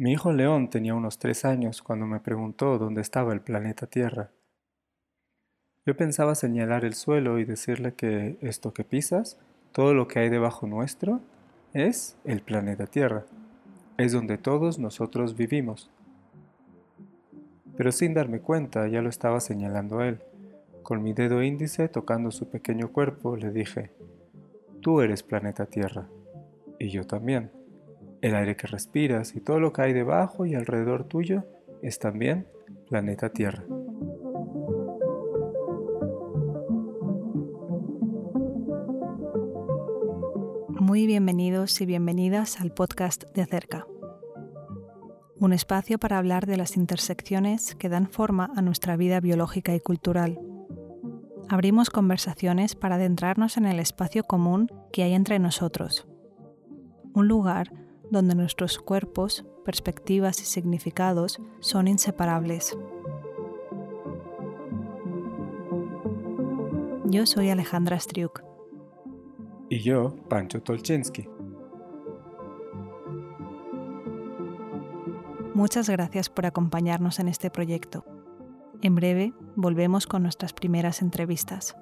Mi hijo León tenía unos tres años cuando me preguntó dónde estaba el planeta Tierra. Yo pensaba señalar el suelo y decirle que esto que pisas, todo lo que hay debajo nuestro, es el planeta Tierra. Es donde todos nosotros vivimos. Pero sin darme cuenta ya lo estaba señalando él. Con mi dedo índice tocando su pequeño cuerpo le dije, Tú eres planeta Tierra. Y yo también. El aire que respiras y todo lo que hay debajo y alrededor tuyo es también planeta Tierra. Muy bienvenidos y bienvenidas al podcast de Cerca, un espacio para hablar de las intersecciones que dan forma a nuestra vida biológica y cultural. Abrimos conversaciones para adentrarnos en el espacio común que hay entre nosotros, un lugar donde nuestros cuerpos, perspectivas y significados son inseparables. Yo soy Alejandra Striuk y yo, Pancho Tolchinsky. Muchas gracias por acompañarnos en este proyecto. En breve volvemos con nuestras primeras entrevistas.